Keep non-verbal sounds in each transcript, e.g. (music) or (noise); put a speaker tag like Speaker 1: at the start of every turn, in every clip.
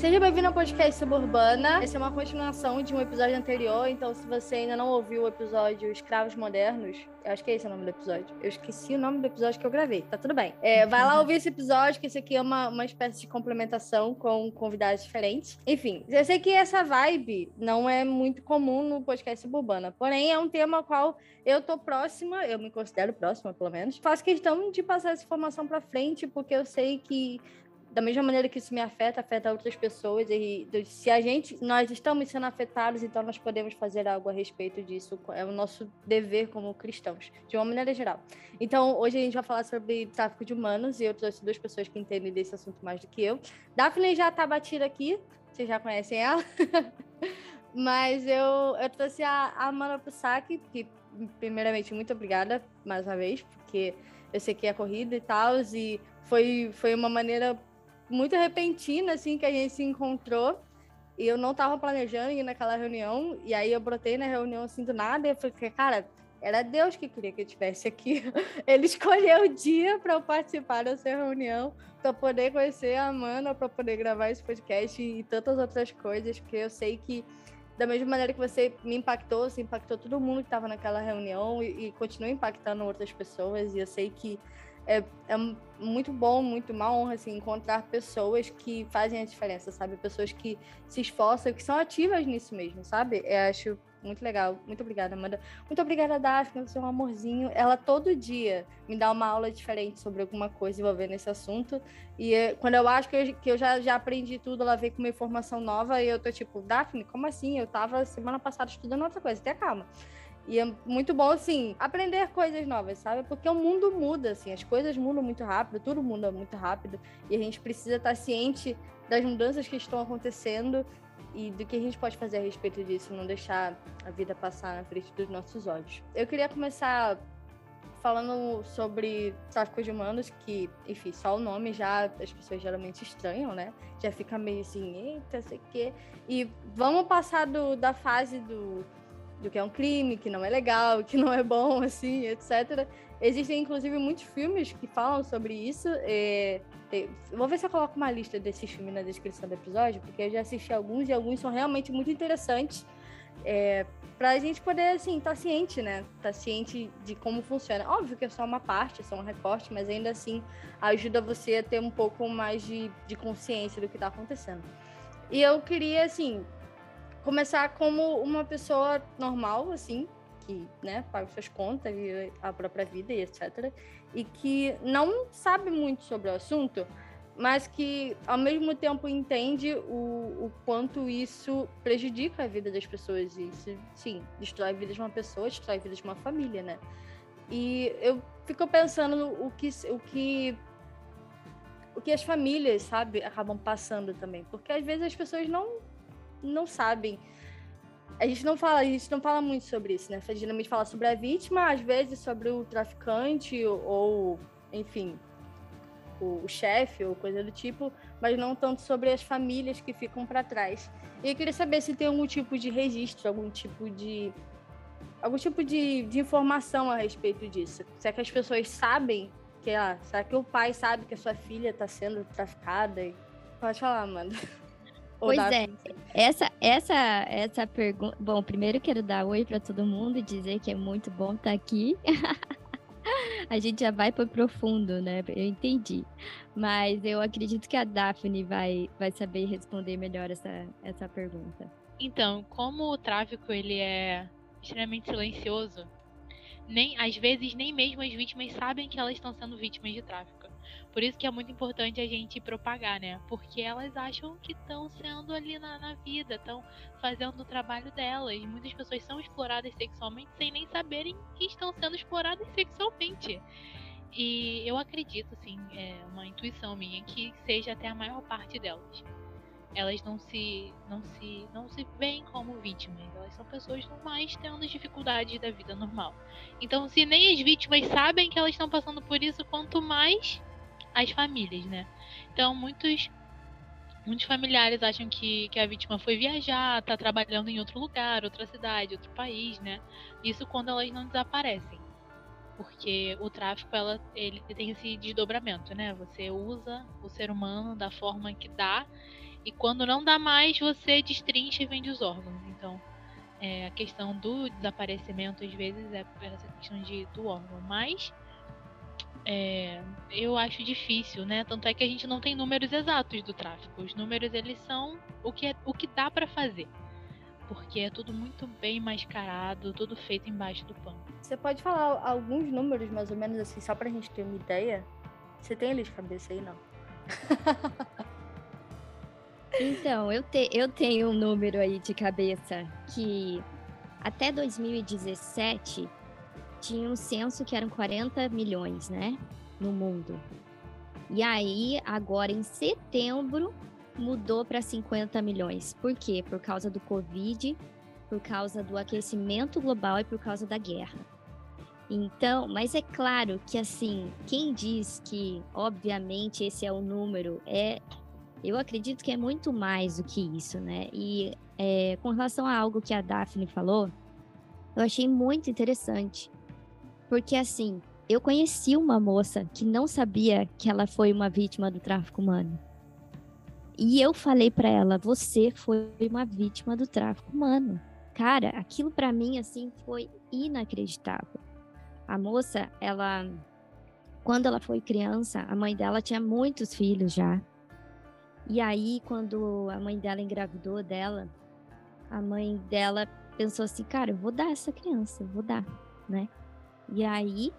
Speaker 1: Seja bem-vindo ao podcast Suburbana. Essa é uma continuação de um episódio anterior, então se você ainda não ouviu o episódio Escravos Modernos, eu acho que é esse o nome do episódio. Eu esqueci o nome do episódio que eu gravei, tá tudo bem. É, vai lá ouvir esse episódio, que esse aqui é uma, uma espécie de complementação com convidados diferentes. Enfim, eu sei que essa vibe não é muito comum no podcast Suburbana, porém é um tema ao qual eu tô próxima, eu me considero próxima, pelo menos. Faço questão de passar essa informação pra frente, porque eu sei que da mesma maneira que isso me afeta, afeta outras pessoas. E se a gente, nós estamos sendo afetados, então nós podemos fazer algo a respeito disso. É o nosso dever como cristãos, de uma maneira geral. Então, hoje a gente vai falar sobre tráfico de humanos e eu trouxe duas pessoas que entendem desse assunto mais do que eu. Daphne já tá batida aqui, vocês já conhecem ela. (laughs) Mas eu, eu trouxe a, a Amanda Pusaki, que, primeiramente, muito obrigada mais uma vez, porque eu sei que é corrida e tal, e foi, foi uma maneira muito repentina, assim, que a gente se encontrou. E eu não tava planejando ir naquela reunião. E aí eu brotei na reunião assim do nada. E eu falei, cara, era Deus que queria que eu estivesse aqui. (laughs) Ele escolheu o dia para eu participar dessa reunião, para poder conhecer a Amanda, para poder gravar esse podcast e tantas outras coisas, porque eu sei que da mesma maneira que você me impactou, você impactou todo mundo que estava naquela reunião e, e continua impactando outras pessoas. E eu sei que é, é muito bom, muito uma honra, assim, encontrar pessoas que fazem a diferença, sabe? Pessoas que se esforçam, que são ativas nisso mesmo, sabe? Eu acho muito legal. Muito obrigada, Amanda. Muito obrigada, Daphne, é um amorzinho. Ela todo dia me dá uma aula diferente sobre alguma coisa envolvendo esse assunto. E eh, quando eu acho que eu, que eu já, já aprendi tudo, ela vem com uma informação nova e eu tô tipo, Daphne, como assim? Eu tava semana passada estudando outra coisa, tenha calma. E é muito bom, assim, aprender coisas novas, sabe? Porque o mundo muda, assim, as coisas mudam muito rápido, tudo muda muito rápido. E a gente precisa estar ciente das mudanças que estão acontecendo e do que a gente pode fazer a respeito disso, não deixar a vida passar na frente dos nossos olhos. Eu queria começar falando sobre tráfico de humanos, que, enfim, só o nome já as pessoas geralmente estranham, né? Já fica meio assim, eita, sei o quê. E vamos passar do, da fase do do que é um crime, que não é legal, (laughs) que não é bom, assim, etc. Existem, inclusive, muitos filmes que falam sobre isso. É, é, vou ver se eu coloco uma lista desses filmes na descrição do episódio, porque eu já assisti alguns e alguns são realmente muito interessantes. É, pra gente poder, assim, estar tá ciente, né? Estar tá ciente de como funciona. Óbvio que é só uma parte, é só um recorte, mas ainda assim ajuda você a ter um pouco mais de, de consciência do que está acontecendo. E eu queria, assim, começar como uma pessoa normal, assim, que, né, paga suas contas, vive a própria vida e etc. E que não sabe muito sobre o assunto, mas que ao mesmo tempo entende o, o quanto isso prejudica a vida das pessoas. E isso, sim, destrói a vida de uma pessoa, destrói a vida de uma família, né? E eu fico pensando o que, o que o que as famílias, sabe, acabam passando também. Porque às vezes as pessoas não não sabem. A gente não fala, a gente não fala muito sobre isso, né? A gente geralmente fala sobre a vítima, às vezes sobre o traficante ou, enfim, o, o chefe ou coisa do tipo, mas não tanto sobre as famílias que ficam para trás. E eu queria saber se tem algum tipo de registro, algum tipo de algum tipo de, de informação a respeito disso. Será que as pessoas sabem que, ah, será que o pai sabe que a sua filha está sendo traficada? Pode falar, Amanda. (laughs)
Speaker 2: Pois é. Essa, essa, essa pergunta. Bom, primeiro quero dar oi para todo mundo e dizer que é muito bom estar tá aqui. (laughs) a gente já vai para profundo, né? Eu entendi. Mas eu acredito que a Daphne vai, vai saber responder melhor essa, essa pergunta.
Speaker 3: Então, como o tráfico ele é extremamente silencioso, nem às vezes nem mesmo as vítimas sabem que elas estão sendo vítimas de tráfico. Por isso que é muito importante a gente propagar, né? Porque elas acham que estão sendo ali na, na vida, estão fazendo o trabalho delas. Muitas pessoas são exploradas sexualmente sem nem saberem que estão sendo exploradas sexualmente. E eu acredito, assim, é uma intuição minha, que seja até a maior parte delas. Elas não se, não se, não se veem como vítimas. Elas são pessoas normais tendo dificuldades da vida normal. Então, se nem as vítimas sabem que elas estão passando por isso, quanto mais as famílias, né? Então, muitos muitos familiares acham que, que a vítima foi viajar, tá trabalhando em outro lugar, outra cidade, outro país, né? Isso quando elas não desaparecem. Porque o tráfico, ela, ele tem esse desdobramento, né? Você usa o ser humano da forma que dá E quando não dá mais, você destrincha e vende os órgãos. Então, é, a questão do desaparecimento, às vezes, é essa questão de, do órgão. Mas é, eu acho difícil, né? Tanto é que a gente não tem números exatos do tráfico. Os números, eles são o que, é, o que dá para fazer. Porque é tudo muito bem mascarado, tudo feito embaixo do pano.
Speaker 1: Você pode falar alguns números, mais ou menos assim, só pra gente ter uma ideia? Você tem eles de cabeça aí, não? (laughs)
Speaker 2: Então, eu, te, eu tenho um número aí de cabeça que até 2017 tinha um censo que eram 40 milhões, né? No mundo. E aí, agora em setembro, mudou para 50 milhões. Por quê? Por causa do Covid, por causa do aquecimento global e por causa da guerra. Então, mas é claro que assim, quem diz que, obviamente, esse é o número, é eu acredito que é muito mais do que isso, né? E é, com relação a algo que a Daphne falou, eu achei muito interessante. Porque, assim, eu conheci uma moça que não sabia que ela foi uma vítima do tráfico humano. E eu falei para ela: você foi uma vítima do tráfico humano. Cara, aquilo para mim, assim, foi inacreditável. A moça, ela. Quando ela foi criança, a mãe dela tinha muitos filhos já. E aí, quando a mãe dela engravidou dela, a mãe dela pensou assim, cara, eu vou dar essa criança, eu vou dar, né? E aí,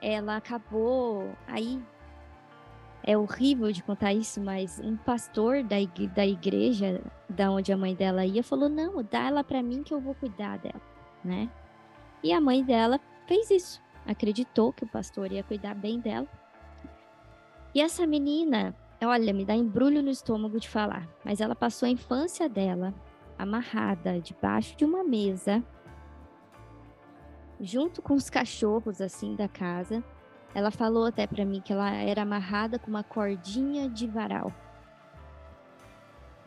Speaker 2: ela acabou, aí é horrível de contar isso, mas um pastor da, igre da igreja da onde a mãe dela ia falou: "Não, dá ela para mim que eu vou cuidar dela", né? E a mãe dela fez isso, acreditou que o pastor ia cuidar bem dela. E essa menina, Olha, me dá embrulho no estômago de falar, mas ela passou a infância dela amarrada debaixo de uma mesa, junto com os cachorros assim da casa. Ela falou até para mim que ela era amarrada com uma cordinha de varal.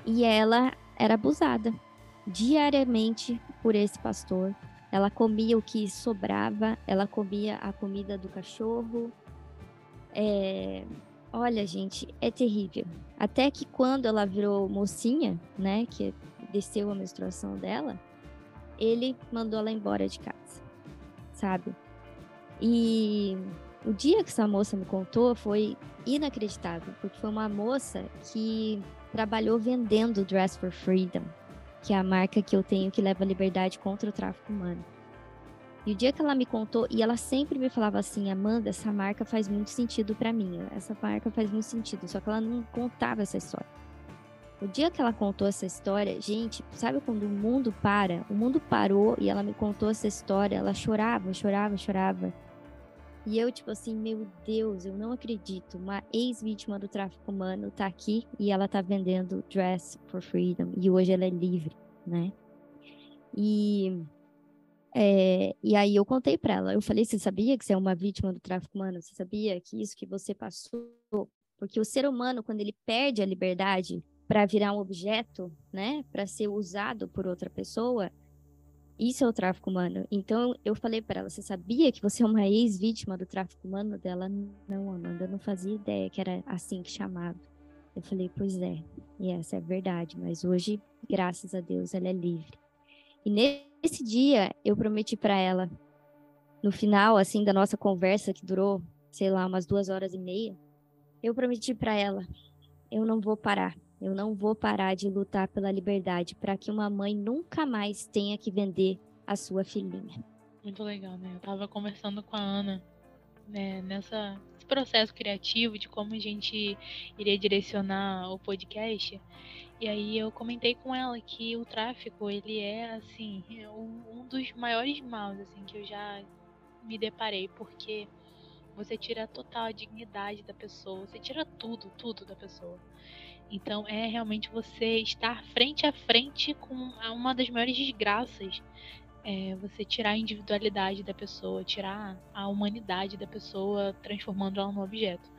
Speaker 2: E ela era abusada diariamente por esse pastor. Ela comia o que sobrava, ela comia a comida do cachorro. É, Olha, gente, é terrível. Até que quando ela virou mocinha, né, que desceu a menstruação dela, ele mandou ela embora de casa, sabe? E o dia que essa moça me contou foi inacreditável, porque foi uma moça que trabalhou vendendo Dress for Freedom, que é a marca que eu tenho que leva a liberdade contra o tráfico humano. E o dia que ela me contou, e ela sempre me falava assim, Amanda, essa marca faz muito sentido para mim, essa marca faz muito sentido, só que ela não contava essa história. O dia que ela contou essa história, gente, sabe quando o mundo para? O mundo parou e ela me contou essa história, ela chorava, chorava, chorava. E eu, tipo assim, meu Deus, eu não acredito. Uma ex-vítima do tráfico humano tá aqui e ela tá vendendo Dress for Freedom. E hoje ela é livre, né? E é, e aí eu contei para ela, eu falei, você sabia que você é uma vítima do tráfico humano? Você sabia que isso que você passou? Porque o ser humano, quando ele perde a liberdade para virar um objeto, né, para ser usado por outra pessoa, isso é o tráfico humano. Então eu falei para ela, você sabia que você é uma ex-vítima do tráfico humano? Dela, não, Amanda, eu não fazia ideia que era assim que chamava. Eu falei, pois é, e essa é a verdade, mas hoje, graças a Deus, ela é livre. E nesse dia eu prometi para ela, no final assim da nossa conversa que durou, sei lá, umas duas horas e meia, eu prometi para ela, eu não vou parar. Eu não vou parar de lutar pela liberdade para que uma mãe nunca mais tenha que vender a sua filhinha.
Speaker 3: Muito legal, né? Eu tava conversando com a Ana né, nessa esse processo criativo de como a gente iria direcionar o podcast. E aí eu comentei com ela que o tráfico, ele é, assim, um dos maiores maus, assim, que eu já me deparei, porque você tira a total dignidade da pessoa, você tira tudo, tudo da pessoa. Então é realmente você estar frente a frente com uma das maiores desgraças. É você tirar a individualidade da pessoa, tirar a humanidade da pessoa, transformando ela num objeto.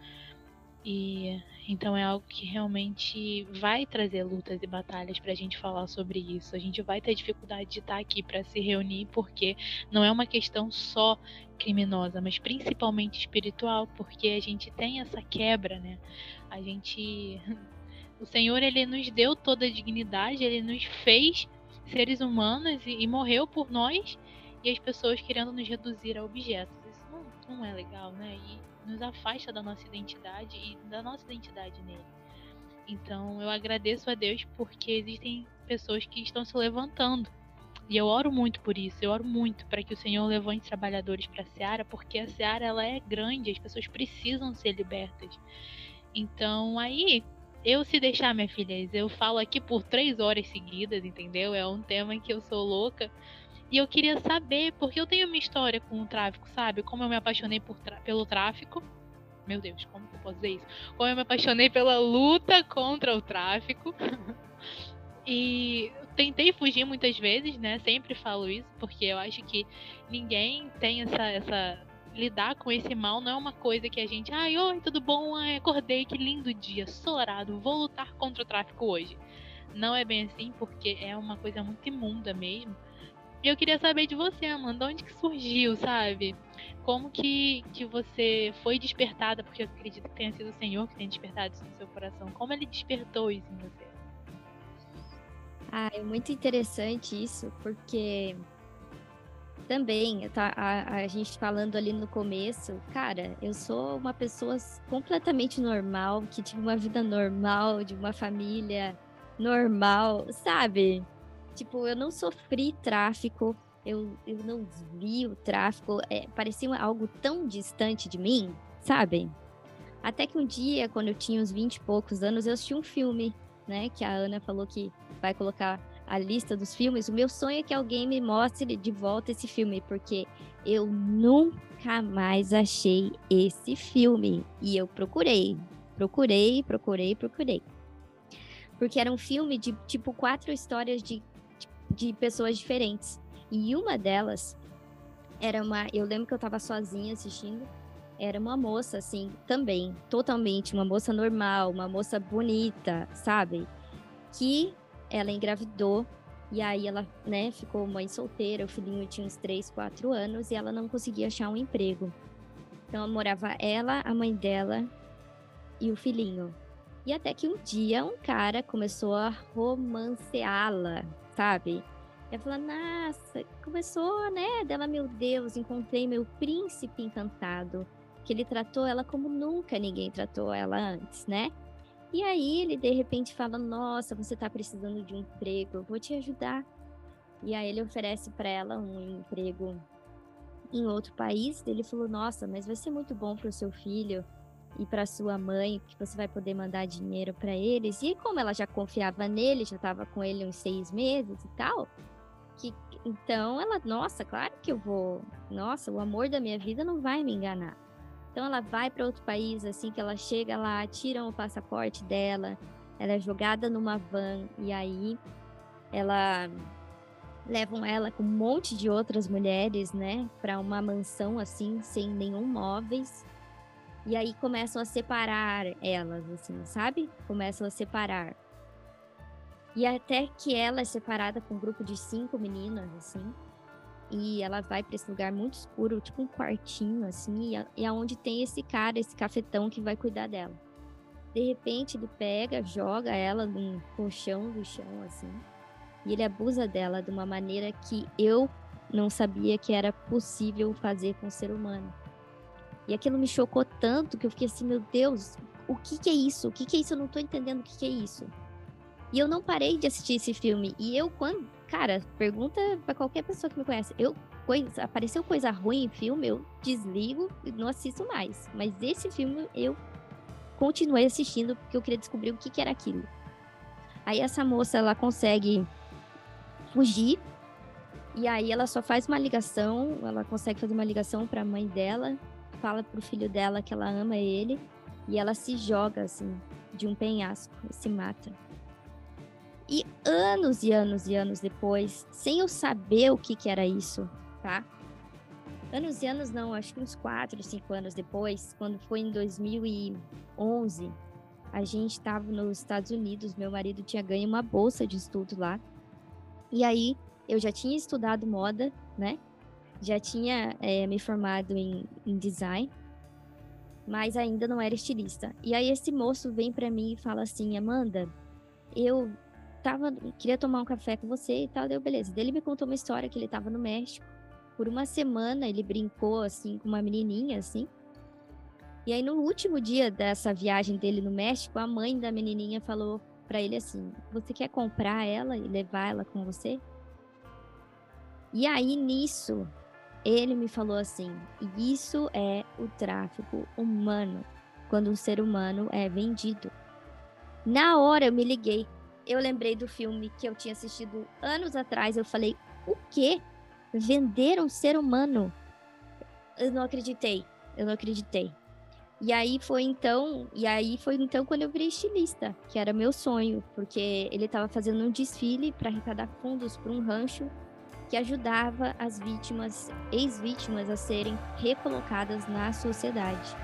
Speaker 3: E então é algo que realmente vai trazer lutas e batalhas para a gente falar sobre isso. A gente vai ter dificuldade de estar aqui para se reunir, porque não é uma questão só criminosa, mas principalmente espiritual, porque a gente tem essa quebra, né? A gente O Senhor, ele nos deu toda a dignidade, ele nos fez seres humanos e, e morreu por nós e as pessoas querendo nos reduzir a objetos. Isso não, não é legal, né? E nos afasta da nossa identidade e da nossa identidade nele. Então eu agradeço a Deus porque existem pessoas que estão se levantando. E eu oro muito por isso. Eu oro muito para que o Senhor levante trabalhadores para a seara, porque a seara ela é grande, as pessoas precisam ser libertas. Então aí eu, se deixar, minha filha, eu falo aqui por três horas seguidas, entendeu? É um tema em que eu sou louca. E eu queria saber, porque eu tenho uma história com o tráfico, sabe? Como eu me apaixonei pelo tráfico. Meu Deus, como que eu posso dizer isso? Como eu me apaixonei pela luta contra o tráfico. (laughs) e tentei fugir muitas vezes, né? Sempre falo isso, porque eu acho que ninguém tem essa, essa lidar com esse mal não é uma coisa que a gente, ai, oi, tudo bom? Ai, acordei, que lindo dia, solarado, vou lutar contra o tráfico hoje. Não é bem assim, porque é uma coisa muito imunda mesmo. E eu queria saber de você, Amanda, onde que surgiu, sabe? Como que, que você foi despertada, porque eu acredito que tenha sido o Senhor que tenha despertado isso no seu coração. Como ele despertou isso em você?
Speaker 2: Ah, é muito interessante isso, porque também, tá, a, a, gente falando ali no começo, cara, eu sou uma pessoa completamente normal, que tive uma vida normal, de uma família normal, sabe? Tipo, eu não sofri tráfico, eu, eu não vi o tráfico, é, parecia algo tão distante de mim, sabe? Até que um dia, quando eu tinha uns 20 e poucos anos, eu assisti um filme, né? Que a Ana falou que vai colocar a lista dos filmes, o meu sonho é que alguém me mostre de volta esse filme, porque eu nunca mais achei esse filme. E eu procurei, procurei, procurei, procurei. Porque era um filme de tipo quatro histórias de, de pessoas diferentes. E uma delas era uma. Eu lembro que eu tava sozinha assistindo. Era uma moça, assim, também, totalmente, uma moça normal, uma moça bonita, sabe? Que ela engravidou e aí ela, né, ficou mãe solteira, o filhinho tinha uns 3, 4 anos e ela não conseguia achar um emprego. Então morava ela, a mãe dela e o filhinho. E até que um dia um cara começou a romanceá-la, sabe? Ela falou, nossa, começou, né? Dela, meu Deus, encontrei meu príncipe encantado. Que ele tratou ela como nunca ninguém tratou ela antes, né? E aí ele de repente fala: Nossa, você está precisando de um emprego, eu vou te ajudar. E aí ele oferece para ela um emprego em outro país. Ele falou: Nossa, mas vai ser muito bom para o seu filho e para sua mãe, que você vai poder mandar dinheiro para eles. E como ela já confiava nele, já estava com ele uns seis meses e tal, que então ela, nossa, claro que eu vou. Nossa, o amor da minha vida não vai me enganar. Então ela vai para outro país, assim que ela chega lá, tiram o passaporte dela, ela é jogada numa van e aí ela levam ela com um monte de outras mulheres, né, para uma mansão assim, sem nenhum móveis. E aí começam a separar elas, assim, sabe? Começam a separar. E até que ela é separada com um grupo de cinco meninas, assim. E ela vai para esse lugar muito escuro, tipo um quartinho, assim, e, aonde tem esse cara, esse cafetão que vai cuidar dela. De repente, ele pega, joga ela num colchão do chão, assim, e ele abusa dela de uma maneira que eu não sabia que era possível fazer com o ser humano. E aquilo me chocou tanto que eu fiquei assim, meu Deus, o que, que é isso? O que, que é isso? Eu não tô entendendo o que, que é isso. E eu não parei de assistir esse filme. E eu, quando, Cara, pergunta para qualquer pessoa que me conhece. Eu coisa, apareceu coisa ruim em filme, eu desligo e não assisto mais. Mas esse filme eu continuei assistindo porque eu queria descobrir o que, que era aquilo. Aí essa moça ela consegue fugir e aí ela só faz uma ligação, ela consegue fazer uma ligação para a mãe dela, fala pro filho dela que ela ama ele e ela se joga assim de um penhasco e se mata. E anos e anos e anos depois, sem eu saber o que, que era isso, tá? Anos e anos não, acho que uns 4, 5 anos depois, quando foi em 2011, a gente estava nos Estados Unidos, meu marido tinha ganho uma bolsa de estudo lá. E aí eu já tinha estudado moda, né? Já tinha é, me formado em, em design. mas ainda não era estilista. E aí esse moço vem para mim e fala assim: Amanda, eu tava, queria tomar um café com você e tal, deu beleza. Ele me contou uma história que ele tava no México. Por uma semana ele brincou assim com uma menininha assim. E aí no último dia dessa viagem dele no México, a mãe da menininha falou para ele assim: "Você quer comprar ela e levar ela com você?" E aí nisso ele me falou assim: "Isso é o tráfico humano, quando um ser humano é vendido." Na hora eu me liguei. Eu lembrei do filme que eu tinha assistido anos atrás. Eu falei: "O quê? Vender um ser humano?" Eu não acreditei. Eu não acreditei. E aí foi então, e aí foi então quando eu virei estilista, que era meu sonho, porque ele estava fazendo um desfile para arrecadar fundos para um rancho que ajudava as vítimas, ex-vítimas a serem recolocadas na sociedade.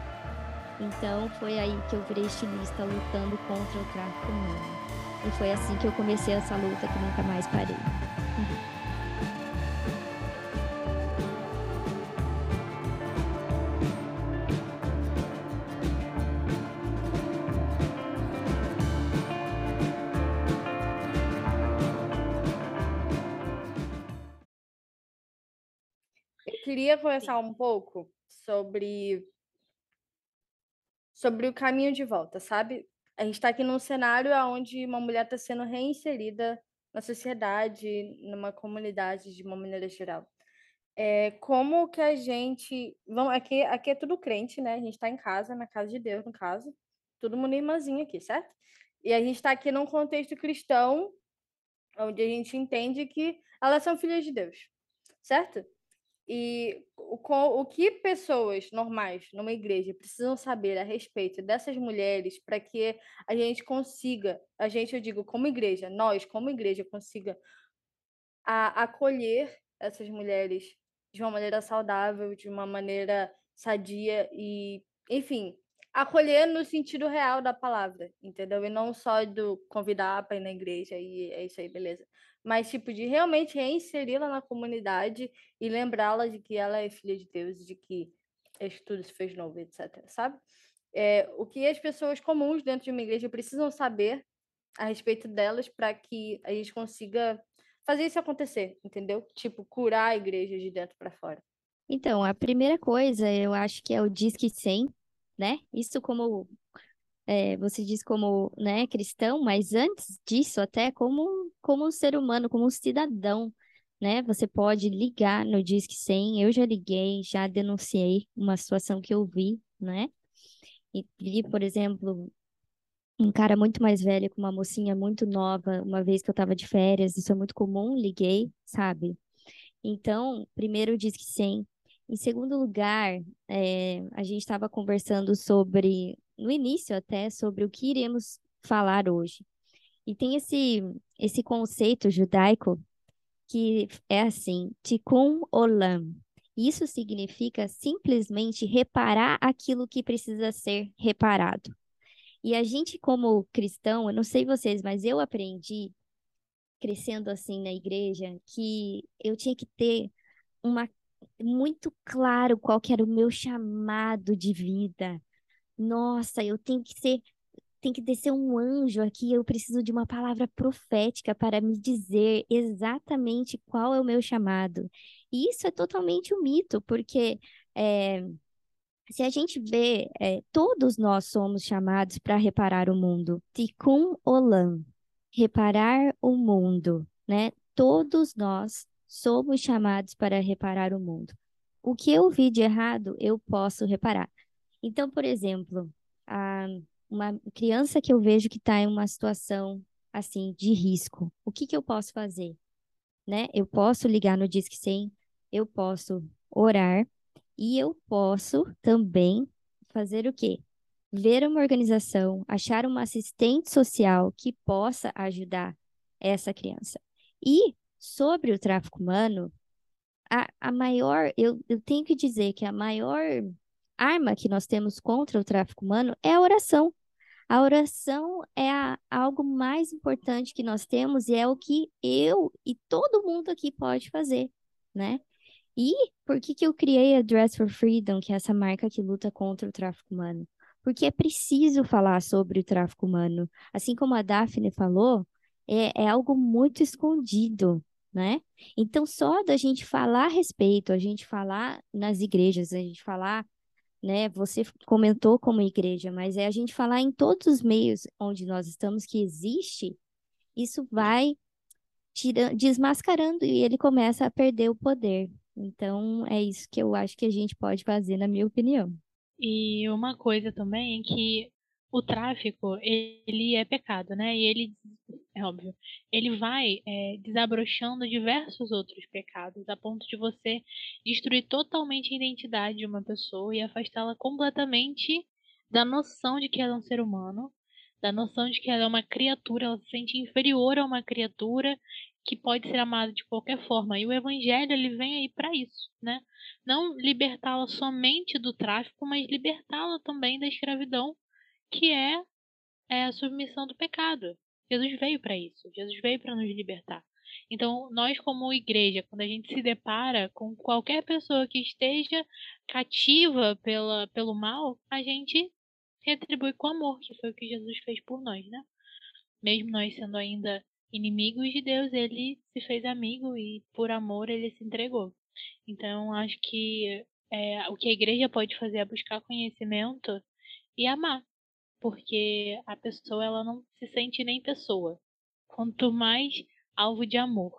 Speaker 2: Então foi aí que eu virei estilista lutando contra o tráfico humano. E foi assim que eu comecei essa luta que nunca mais parei.
Speaker 1: queria conversar um pouco sobre sobre o caminho de volta, sabe? A gente está aqui num cenário onde uma mulher está sendo reinserida na sociedade, numa comunidade de uma maneira geral. É, como que a gente. Vamos, aqui, aqui é tudo crente, né? A gente está em casa, na casa de Deus, no caso. Todo mundo irmãzinho aqui, certo? E a gente está aqui num contexto cristão, onde a gente entende que elas são filhas de Deus, certo? E o, o que pessoas normais numa igreja precisam saber a respeito dessas mulheres para que a gente consiga, a gente, eu digo, como igreja, nós, como igreja, consiga a, acolher essas mulheres de uma maneira saudável, de uma maneira sadia e, enfim, acolher no sentido real da palavra, entendeu? E não só do convidar para ir na igreja e é isso aí, beleza mas tipo de realmente reinseri-la na comunidade e lembrá-la de que ela é filha de Deus, de que tudo se fez novo, etc. Sabe? É, o que as pessoas comuns dentro de uma igreja precisam saber a respeito delas para que a gente consiga fazer isso acontecer, entendeu? Tipo, curar a igreja de dentro para fora.
Speaker 2: Então, a primeira coisa eu acho que é o Disque 100, né? Isso como é, você diz como né, cristão, mas antes disso, até como, como um ser humano, como um cidadão, né? Você pode ligar no Disque 100. Eu já liguei, já denunciei uma situação que eu vi, né? E vi, por exemplo, um cara muito mais velho com uma mocinha muito nova, uma vez que eu estava de férias, isso é muito comum, liguei, sabe? Então, primeiro Disque 100. Em segundo lugar, é, a gente estava conversando sobre no início até sobre o que iremos falar hoje. E tem esse, esse conceito judaico que é assim, tikkun olam. Isso significa simplesmente reparar aquilo que precisa ser reparado. E a gente, como cristão, eu não sei vocês, mas eu aprendi, crescendo assim na igreja, que eu tinha que ter uma muito claro qual que era o meu chamado de vida, nossa, eu tenho que ser, tem que descer um anjo aqui, eu preciso de uma palavra profética para me dizer exatamente qual é o meu chamado. E isso é totalmente um mito, porque é, se a gente vê, é, todos nós somos chamados para reparar o mundo. Tikkun Olam, reparar o mundo, né? Todos nós somos chamados para reparar o mundo. O que eu vi de errado, eu posso reparar. Então, por exemplo, a, uma criança que eu vejo que está em uma situação assim de risco, o que, que eu posso fazer? Né? Eu posso ligar no Disque 100, eu posso orar e eu posso também fazer o quê? Ver uma organização, achar uma assistente social que possa ajudar essa criança. E sobre o tráfico humano, a, a maior, eu, eu tenho que dizer que a maior arma que nós temos contra o tráfico humano é a oração. A oração é a, algo mais importante que nós temos e é o que eu e todo mundo aqui pode fazer, né? E por que que eu criei a Dress for Freedom, que é essa marca que luta contra o tráfico humano? Porque é preciso falar sobre o tráfico humano. Assim como a Daphne falou, é, é algo muito escondido, né? Então, só da gente falar a respeito, a gente falar nas igrejas, a gente falar, né? Você comentou como igreja, mas é a gente falar em todos os meios onde nós estamos que existe, isso vai desmascarando e ele começa a perder o poder. Então, é isso que eu acho que a gente pode fazer, na minha opinião.
Speaker 3: E uma coisa também é que o tráfico, ele é pecado, né? E ele, é óbvio, ele vai é, desabrochando diversos outros pecados, a ponto de você destruir totalmente a identidade de uma pessoa e afastá-la completamente da noção de que ela é um ser humano, da noção de que ela é uma criatura, ela se sente inferior a uma criatura que pode ser amada de qualquer forma. E o evangelho ele vem aí para isso, né? Não libertá-la somente do tráfico, mas libertá-la também da escravidão que é, é a submissão do pecado. Jesus veio para isso. Jesus veio para nos libertar. Então, nós, como igreja, quando a gente se depara com qualquer pessoa que esteja cativa pela, pelo mal, a gente retribui com amor, que foi o que Jesus fez por nós, né? Mesmo nós sendo ainda inimigos de Deus, ele se fez amigo e por amor ele se entregou. Então, acho que é, o que a igreja pode fazer é buscar conhecimento e amar porque a pessoa ela não se sente nem pessoa, quanto mais alvo de amor.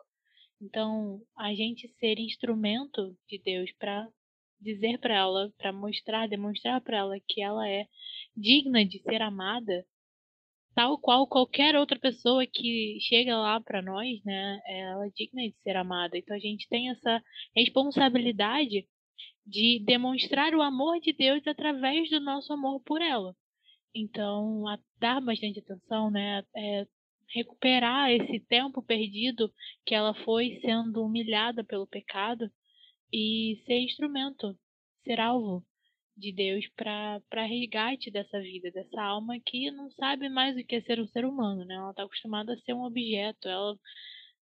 Speaker 3: Então, a gente ser instrumento de Deus para dizer para ela, para mostrar, demonstrar para ela que ela é digna de ser amada, tal qual qualquer outra pessoa que chega lá para nós, né, ela é digna de ser amada. Então a gente tem essa responsabilidade de demonstrar o amor de Deus através do nosso amor por ela. Então, dar bastante atenção, né? É, recuperar esse tempo perdido que ela foi sendo humilhada pelo pecado e ser instrumento, ser alvo de Deus para resgate dessa vida, dessa alma que não sabe mais o que é ser um ser humano, né? Ela está acostumada a ser um objeto. Ela,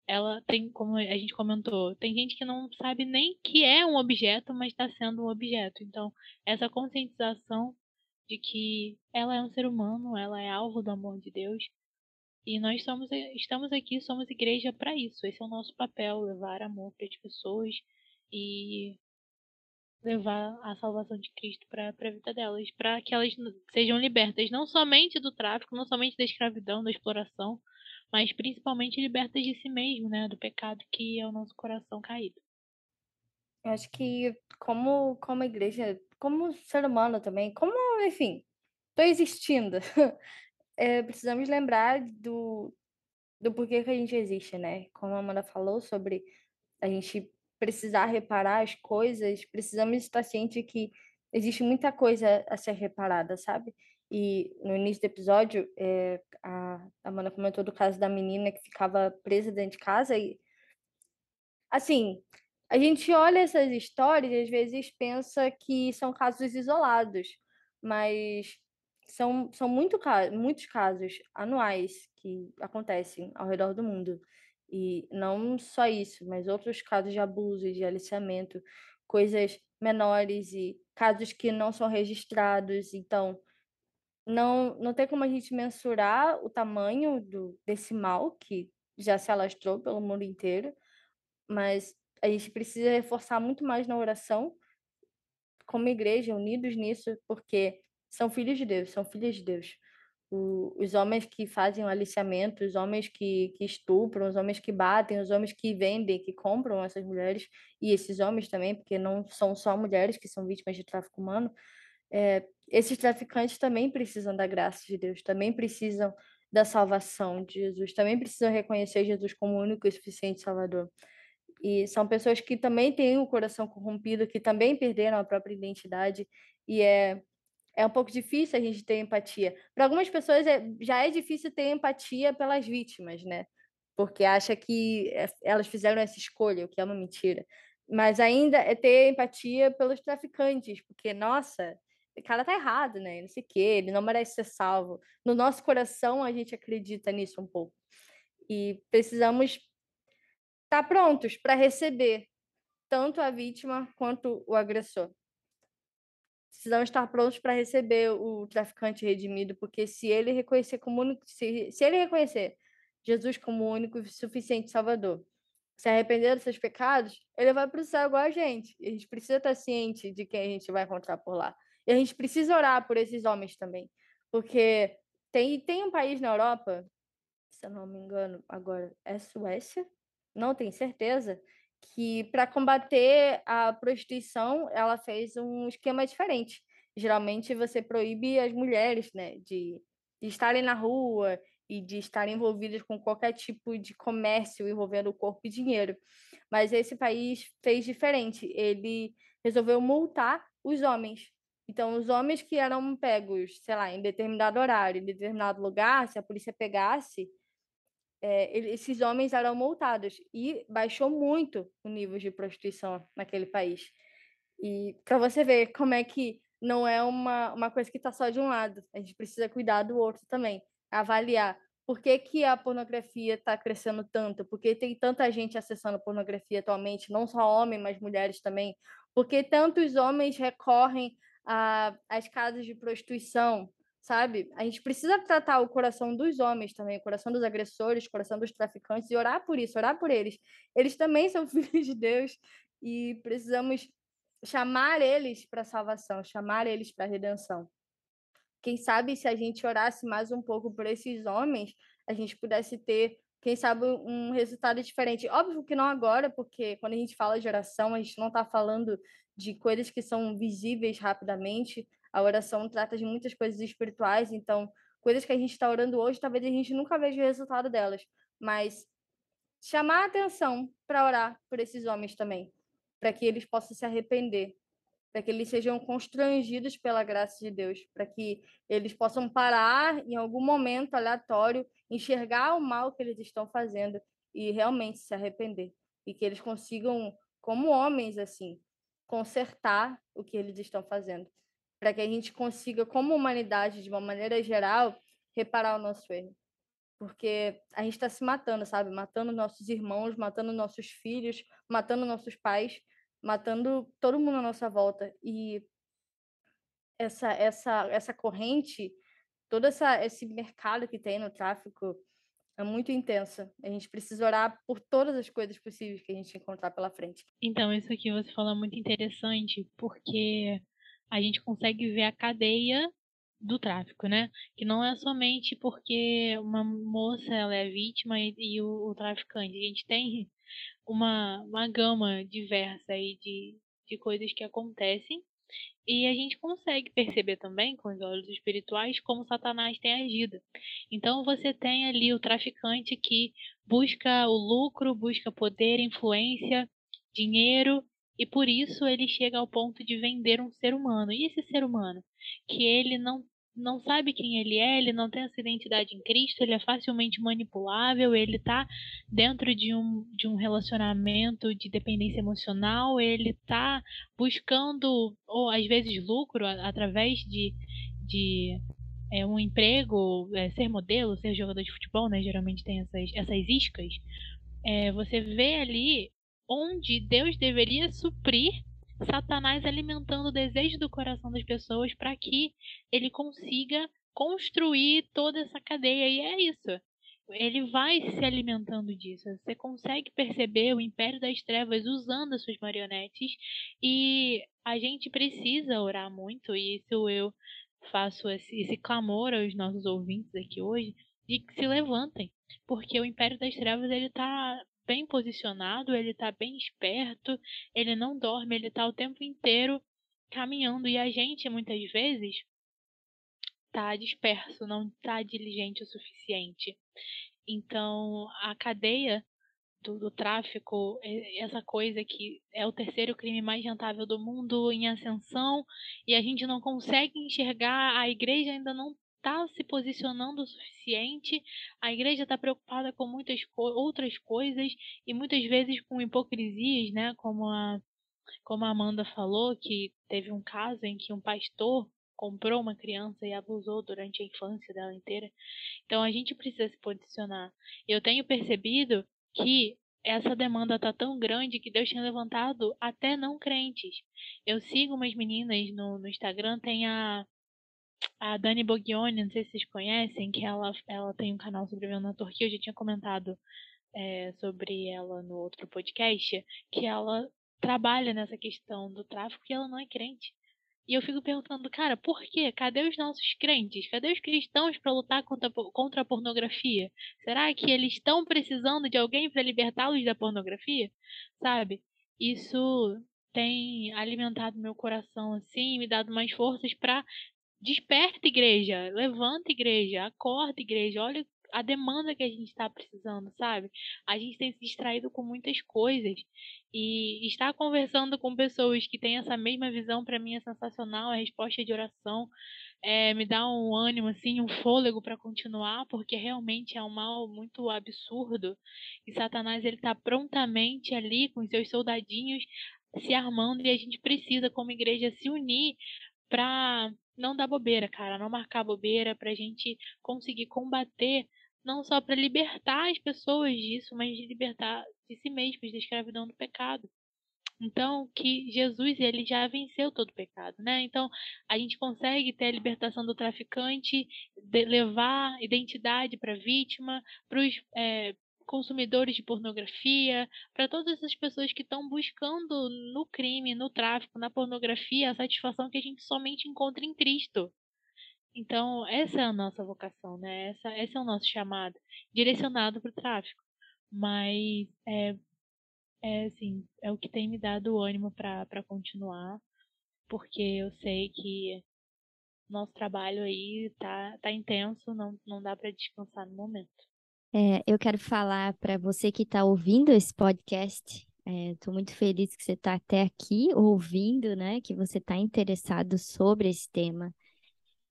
Speaker 3: ela tem, como a gente comentou, tem gente que não sabe nem que é um objeto, mas está sendo um objeto. Então, essa conscientização de que ela é um ser humano, ela é alvo do amor de Deus. E nós somos, estamos aqui, somos igreja para isso. Esse é o nosso papel, levar amor para as pessoas e levar a salvação de Cristo para a vida delas, para que elas sejam libertas não somente do tráfico, não somente da escravidão, da exploração, mas principalmente libertas de si mesmo, né, do pecado que é o nosso coração caído.
Speaker 1: Eu acho que como como igreja como ser humano também, como, enfim, estou existindo. É, (laughs) precisamos lembrar do, do porquê que a gente existe, né? Como a Amanda falou sobre a gente precisar reparar as coisas, precisamos estar ciente que existe muita coisa a ser reparada, sabe? E no início do episódio, é, a Amanda comentou do caso da menina que ficava presa dentro de casa e, assim, a gente olha essas histórias e às vezes pensa que são casos isolados, mas são, são muito, muitos casos anuais que acontecem ao redor do mundo. E não só isso, mas outros casos de abuso, de aliciamento, coisas menores e casos que não são registrados. Então, não, não tem como a gente mensurar o tamanho do, desse mal que já se alastrou pelo mundo inteiro, mas a gente precisa reforçar muito mais na oração, como igreja, unidos nisso, porque são filhos de Deus, são filhas de Deus. O, os homens que fazem o aliciamento, os homens que, que estupram, os homens que batem, os homens que vendem, que compram essas mulheres, e esses homens também, porque não são só mulheres que são vítimas de tráfico humano, é, esses traficantes também precisam da graça de Deus, também precisam da salvação de Jesus, também precisam reconhecer Jesus como o único e suficiente Salvador. E são pessoas que também têm o coração corrompido, que também perderam a própria identidade. E é, é um pouco difícil a gente ter empatia. Para algumas pessoas é, já é difícil ter empatia pelas vítimas, né? Porque acha que é, elas fizeram essa escolha, o que é uma mentira. Mas ainda é ter empatia pelos traficantes, porque, nossa, o cara tá errado, né? Não sei o quê, ele não merece ser salvo. No nosso coração, a gente acredita nisso um pouco. E precisamos estar tá prontos para receber tanto a vítima quanto o agressor. Precisamos estar prontos para receber o traficante redimido, porque se ele reconhecer como único, se, se ele reconhecer Jesus como o único e suficiente Salvador, se arrepender dos seus pecados, ele vai para o céu igual a gente. E a gente precisa estar ciente de quem a gente vai encontrar por lá. E a gente precisa orar por esses homens também, porque tem, tem um país na Europa, se eu não me engano, agora é Suécia, não tenho certeza, que para combater a prostituição, ela fez um esquema diferente. Geralmente você proíbe as mulheres, né, de, de estarem na rua e de estarem envolvidas com qualquer tipo de comércio envolvendo o corpo e dinheiro. Mas esse país fez diferente. Ele resolveu multar os homens. Então, os homens que eram pegos, sei lá, em determinado horário, em determinado lugar, se a polícia pegasse, é, esses homens eram multados e baixou muito o nível de prostituição naquele país. E para você ver como é que não é uma, uma coisa que está só de um lado, a gente precisa cuidar do outro também, avaliar por que, que a pornografia está crescendo tanto, por que tem tanta gente acessando pornografia atualmente, não só homens, mas mulheres também, por que tantos homens recorrem às casas de prostituição, sabe? A gente precisa tratar o coração dos homens também, o coração dos agressores, o coração dos traficantes e orar por isso, orar por eles. Eles também são (laughs) filhos de Deus e precisamos chamar eles para salvação, chamar eles para redenção. Quem sabe se a gente orasse mais um pouco por esses homens, a gente pudesse ter, quem sabe, um resultado diferente. Óbvio que não agora, porque quando a gente fala de oração, a gente não está falando de coisas que são visíveis rapidamente, a oração trata de muitas coisas espirituais, então, coisas que a gente está orando hoje, talvez a gente nunca veja o resultado delas, mas chamar a atenção para orar por esses homens também, para que eles possam se arrepender, para que eles sejam constrangidos pela graça de Deus, para que eles possam parar em algum momento aleatório, enxergar o mal que eles estão fazendo e realmente se arrepender, e que eles consigam, como homens assim, consertar o que eles estão fazendo para que a gente consiga, como humanidade, de uma maneira geral, reparar o nosso erro. Porque a gente está se matando, sabe? Matando nossos irmãos, matando nossos filhos, matando nossos pais, matando todo mundo à nossa volta. E essa, essa, essa corrente, todo essa, esse mercado que tem no tráfico é muito intensa. A gente precisa orar por todas as coisas possíveis que a gente encontrar pela frente.
Speaker 3: Então, isso aqui você falou é muito interessante, porque a gente consegue ver a cadeia do tráfico, né? Que não é somente porque uma moça ela é vítima e, e o, o, traficante. A gente tem uma, uma gama diversa aí de, de coisas que acontecem e a gente consegue perceber também com os olhos espirituais como Satanás tem agido. Então você tem ali o traficante que busca o lucro, busca poder, influência, dinheiro e por isso ele chega ao ponto de vender um ser humano. E esse ser humano, que ele não não sabe quem ele é, ele não tem essa identidade em Cristo, ele é facilmente manipulável, ele está dentro de um, de um relacionamento de dependência emocional, ele está buscando, ou às vezes, lucro através de, de é, um emprego, é, ser modelo, ser jogador de futebol, né? Geralmente tem essas, essas iscas. É, você vê ali onde Deus deveria suprir Satanás alimentando o desejo do coração das pessoas para que ele consiga construir toda essa cadeia. E é isso. Ele vai se alimentando disso. Você consegue perceber o império das trevas usando as suas marionetes. E a gente precisa orar muito. E isso eu faço esse, esse clamor aos nossos ouvintes aqui hoje de que se levantem. Porque o império das trevas ele está bem posicionado, ele tá bem esperto, ele não dorme, ele tá o tempo inteiro caminhando. E a gente, muitas vezes, tá disperso, não tá diligente o suficiente. Então, a cadeia do, do, tráfico, essa coisa que é o terceiro crime mais rentável do mundo em ascensão, e a gente não consegue enxergar, a igreja ainda não está se posicionando o suficiente, a igreja está preocupada com muitas co outras coisas e muitas vezes com hipocrisias, né? Como a, como a Amanda falou, que teve um caso em que um pastor comprou uma criança e abusou durante a infância dela inteira. Então a gente precisa se posicionar. Eu tenho percebido que essa demanda tá tão grande que Deus tem levantado até não crentes. Eu sigo umas meninas no, no Instagram, tem a, a Dani Bogioni, não sei se vocês conhecem, que ela, ela tem um canal sobre na Turquia, eu já tinha comentado é, sobre ela no outro podcast, que ela trabalha nessa questão do tráfico e ela não é crente. E eu fico perguntando, cara, por quê? Cadê os nossos crentes? Cadê os cristãos para lutar contra, contra a pornografia? Será que eles estão precisando de alguém para libertá-los da pornografia? Sabe? Isso tem alimentado meu coração assim, me dado mais forças para desperta igreja, levanta igreja, acorda igreja, olha a demanda que a gente está precisando, sabe? A gente tem se distraído com muitas coisas. E estar conversando com pessoas que têm essa mesma visão para mim é sensacional. A resposta de oração é, me dá um ânimo, assim, um fôlego para continuar, porque realmente é um mal muito absurdo. E Satanás ele está prontamente ali com seus soldadinhos se armando e a gente precisa, como igreja, se unir para não dar bobeira, cara, não marcar bobeira, para a gente conseguir combater não só para libertar as pessoas disso, mas de libertar de si mesmos da escravidão do pecado. Então, que Jesus ele já venceu todo o pecado, né? Então, a gente consegue ter a libertação do traficante, levar identidade para a vítima, para os é, consumidores de pornografia, para todas essas pessoas que estão buscando no crime, no tráfico, na pornografia, a satisfação que a gente somente encontra em Cristo. Então, essa é a nossa vocação, né? Essa, esse é o nosso chamado, direcionado para o tráfico. Mas é, é assim, é o que tem me dado ânimo para continuar, porque eu sei que nosso trabalho aí tá, tá intenso, não, não dá para descansar no momento.
Speaker 2: É, eu quero falar para você que está ouvindo esse podcast. Estou é, muito feliz que você está até aqui ouvindo, né? Que você está interessado sobre esse tema.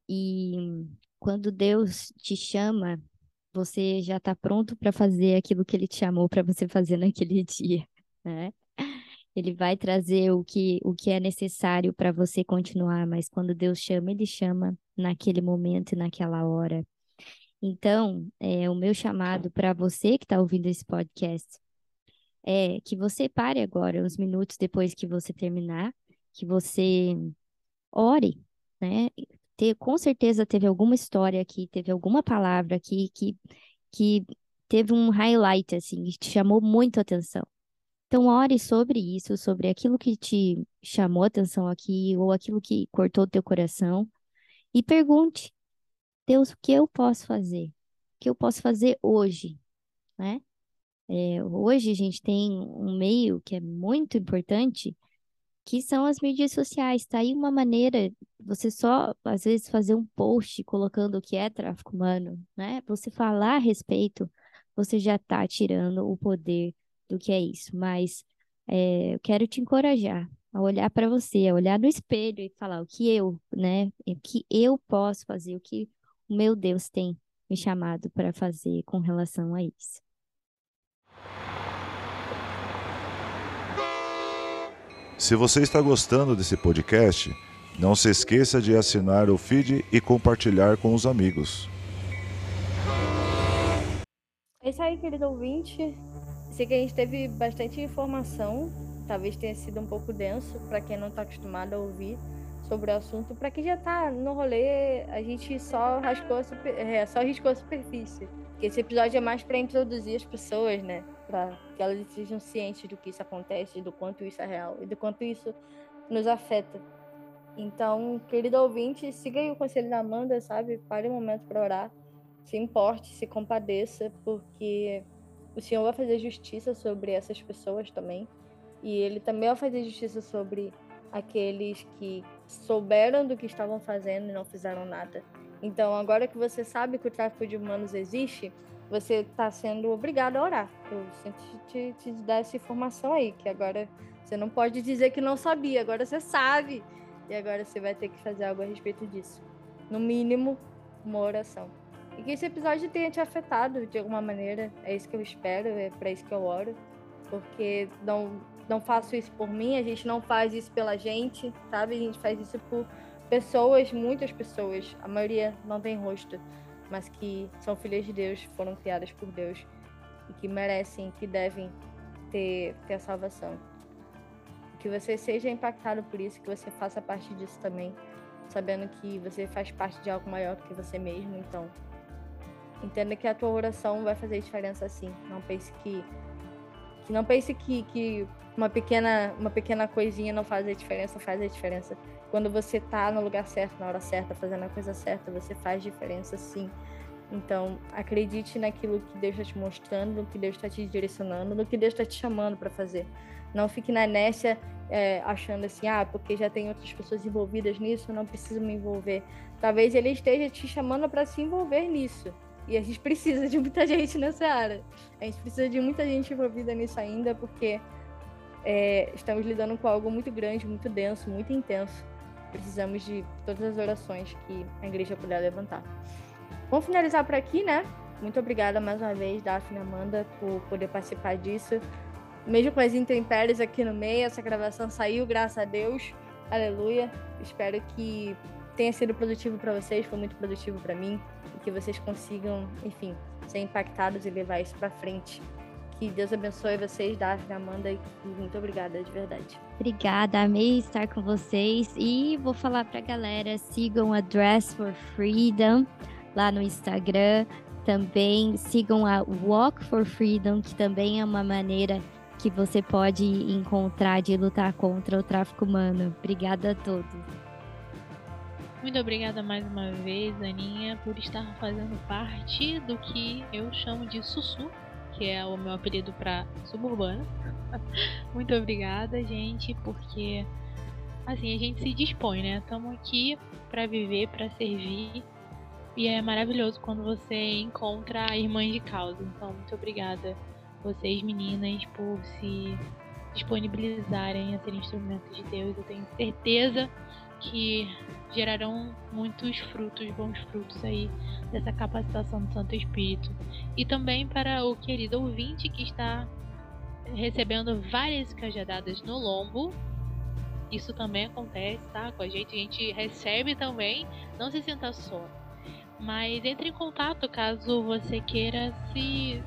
Speaker 2: E quando Deus te chama, você já está pronto para fazer aquilo que Ele te chamou para você fazer naquele (laughs) dia, né? Ele vai trazer o que, o que é necessário para você continuar, mas quando Deus chama, Ele chama naquele momento e naquela hora. Então, é, o meu chamado para você que está ouvindo esse podcast é que você pare agora, uns minutos depois que você terminar, que você ore, né? ter, com certeza teve alguma história aqui, teve alguma palavra aqui que, que teve um highlight, assim, que te chamou muito a atenção. Então, ore sobre isso, sobre aquilo que te chamou a atenção aqui, ou aquilo que cortou o teu coração, e pergunte, Deus, o que eu posso fazer? O que eu posso fazer hoje? Né? É, hoje a gente tem um meio que é muito importante, que são as mídias sociais. Tá aí uma maneira, você só, às vezes, fazer um post colocando o que é tráfico humano, né? Você falar a respeito, você já está tirando o poder do que é isso. Mas é, eu quero te encorajar a olhar para você, a olhar no espelho e falar o que eu, né? O que eu posso fazer, o que o meu Deus tem me chamado para fazer com relação a isso.
Speaker 4: Se você está gostando desse podcast, não se esqueça de assinar o feed e compartilhar com os amigos.
Speaker 1: É isso aí, querido ouvinte. Sei que a gente teve bastante informação, talvez tenha sido um pouco denso para quem não está acostumado a ouvir sobre o assunto. Para quem já está no rolê, a gente só rascou super... é, só riscou a superfície. Porque esse episódio é mais para introduzir as pessoas, né? para que elas sejam cientes do que isso acontece, do quanto isso é real e do quanto isso nos afeta. Então, querido ouvinte, siga o conselho da Amanda, sabe? Pare um momento para orar, se importe, se compadeça, porque o Senhor vai fazer justiça sobre essas pessoas também. E ele também vai fazer justiça sobre aqueles que souberam do que estavam fazendo e não fizeram nada. Então, agora que você sabe que o tráfico de humanos existe, você está sendo obrigado a orar. Eu sempre te, te dar essa informação aí, que agora você não pode dizer que não sabia, agora você sabe. E agora você vai ter que fazer algo a respeito disso. No mínimo, uma oração. E que esse episódio tenha te afetado de alguma maneira. É isso que eu espero, é para isso que eu oro. Porque não, não faço isso por mim, a gente não faz isso pela gente, sabe? A gente faz isso por pessoas, muitas pessoas. A maioria não tem rosto mas que são filhas de Deus, foram criadas por Deus e que merecem, que devem ter, ter a salvação. Que você seja impactado por isso, que você faça parte disso também, sabendo que você faz parte de algo maior do que você mesmo. Então, entenda que a tua oração vai fazer diferença assim. Não pense que não pense que, que uma pequena uma pequena coisinha não faz a diferença, faz a diferença. Quando você tá no lugar certo, na hora certa, fazendo a coisa certa, você faz diferença sim. Então, acredite naquilo que Deus está te mostrando, no que Deus está te direcionando, no que Deus está te chamando para fazer. Não fique na inércia é, achando assim, ah, porque já tem outras pessoas envolvidas nisso, não preciso me envolver. Talvez Ele esteja te chamando para se envolver nisso. E a gente precisa de muita gente nessa área. A gente precisa de muita gente envolvida nisso ainda, porque é, estamos lidando com algo muito grande, muito denso, muito intenso. Precisamos de todas as orações que a igreja puder levantar. Vamos finalizar por aqui, né? Muito obrigada mais uma vez, Daphne Amanda, por poder participar disso. Mesmo com as intempéries aqui no meio, essa gravação saiu, graças a Deus. Aleluia. Espero que tenha sido produtivo para vocês, foi muito produtivo para mim. E que vocês consigam, enfim, ser impactados e levar isso para frente. Que Deus abençoe vocês, Daphne, Amanda, e muito obrigada, de verdade.
Speaker 2: Obrigada, amei estar com vocês. E vou falar para a galera: sigam a Dress for Freedom lá no Instagram. Também sigam a Walk for Freedom, que também é uma maneira que você pode encontrar de lutar contra o tráfico humano. Obrigada a todos.
Speaker 3: Muito obrigada mais uma vez, Aninha, por estar fazendo parte do que eu chamo de Sussu, que é o meu apelido para suburbana. (laughs) Muito obrigada, gente, porque assim a gente se dispõe, né? Estamos aqui para viver, para servir e é maravilhoso quando você encontra irmãs de causa. Então, muito obrigada vocês, meninas, por se disponibilizarem a ser instrumentos de Deus. Eu tenho certeza que gerarão muitos frutos, bons frutos aí dessa capacitação do Santo Espírito. E também para o querido ouvinte que está recebendo várias cajadadas no lombo. Isso também acontece, tá? Com a gente, a gente recebe também. Não se sinta só. Mas entre em contato caso você queira se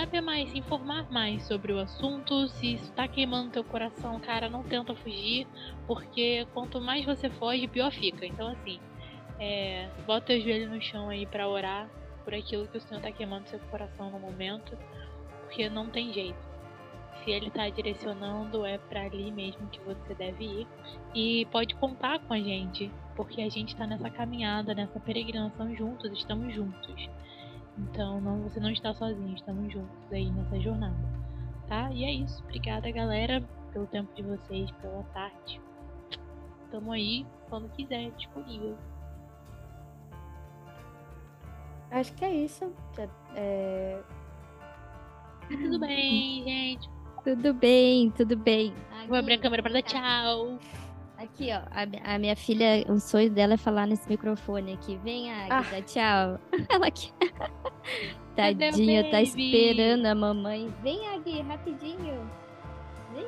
Speaker 3: saber mais, se informar mais sobre o assunto. Se isso tá queimando teu coração, cara, não tenta fugir, porque quanto mais você foge, pior fica. Então, assim, é, bota teu joelho no chão aí para orar por aquilo que o Senhor tá queimando seu coração no momento, porque não tem jeito. Se ele tá direcionando, é para ali mesmo que você deve ir. E pode contar com a gente porque a gente está nessa caminhada, nessa peregrinação juntos, estamos juntos. Então não, você não está sozinho, estamos juntos aí nessa jornada. Tá? E é isso. Obrigada, galera, pelo tempo de vocês, pela tarde. Tamo aí quando quiser, disponível.
Speaker 1: Acho que é isso. É...
Speaker 3: Tudo bem, gente.
Speaker 2: Tudo bem, tudo bem.
Speaker 3: Vou abrir a câmera para dar tchau.
Speaker 2: Aqui, ó, a, a, minha filha, o sonho dela é falar nesse microfone aqui. Vem, Águida, ah. (laughs) tchau. Ela aqui. (laughs) Tadinha, tá esperando a mamãe. Vem, Agui, rapidinho. Vem.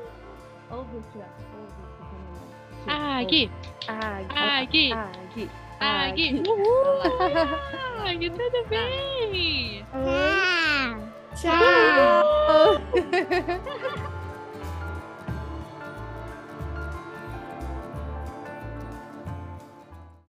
Speaker 2: Ouve aqui, ó. Ouve
Speaker 3: aqui,
Speaker 1: Agui.
Speaker 3: Agui.
Speaker 1: Agui.
Speaker 3: Agui. Uhul. Agui, tudo bem?
Speaker 1: Ah. Tchau. (laughs)